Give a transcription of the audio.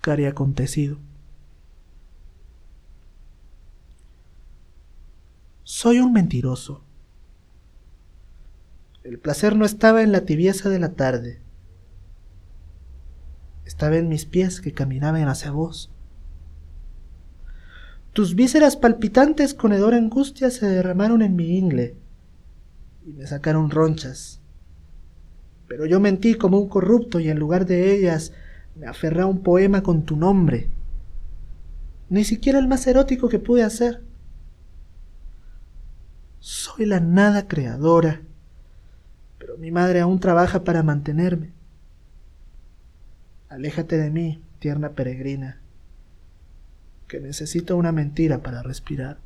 cari acontecido. Soy un mentiroso. El placer no estaba en la tibieza de la tarde. Estaba en mis pies que caminaban hacia vos. Tus vísceras palpitantes con hedor angustia se derramaron en mi ingle y me sacaron ronchas. Pero yo mentí como un corrupto y en lugar de ellas me aferré a un poema con tu nombre. Ni siquiera el más erótico que pude hacer. Soy la nada creadora, pero mi madre aún trabaja para mantenerme. Aléjate de mí, tierna peregrina, que necesito una mentira para respirar.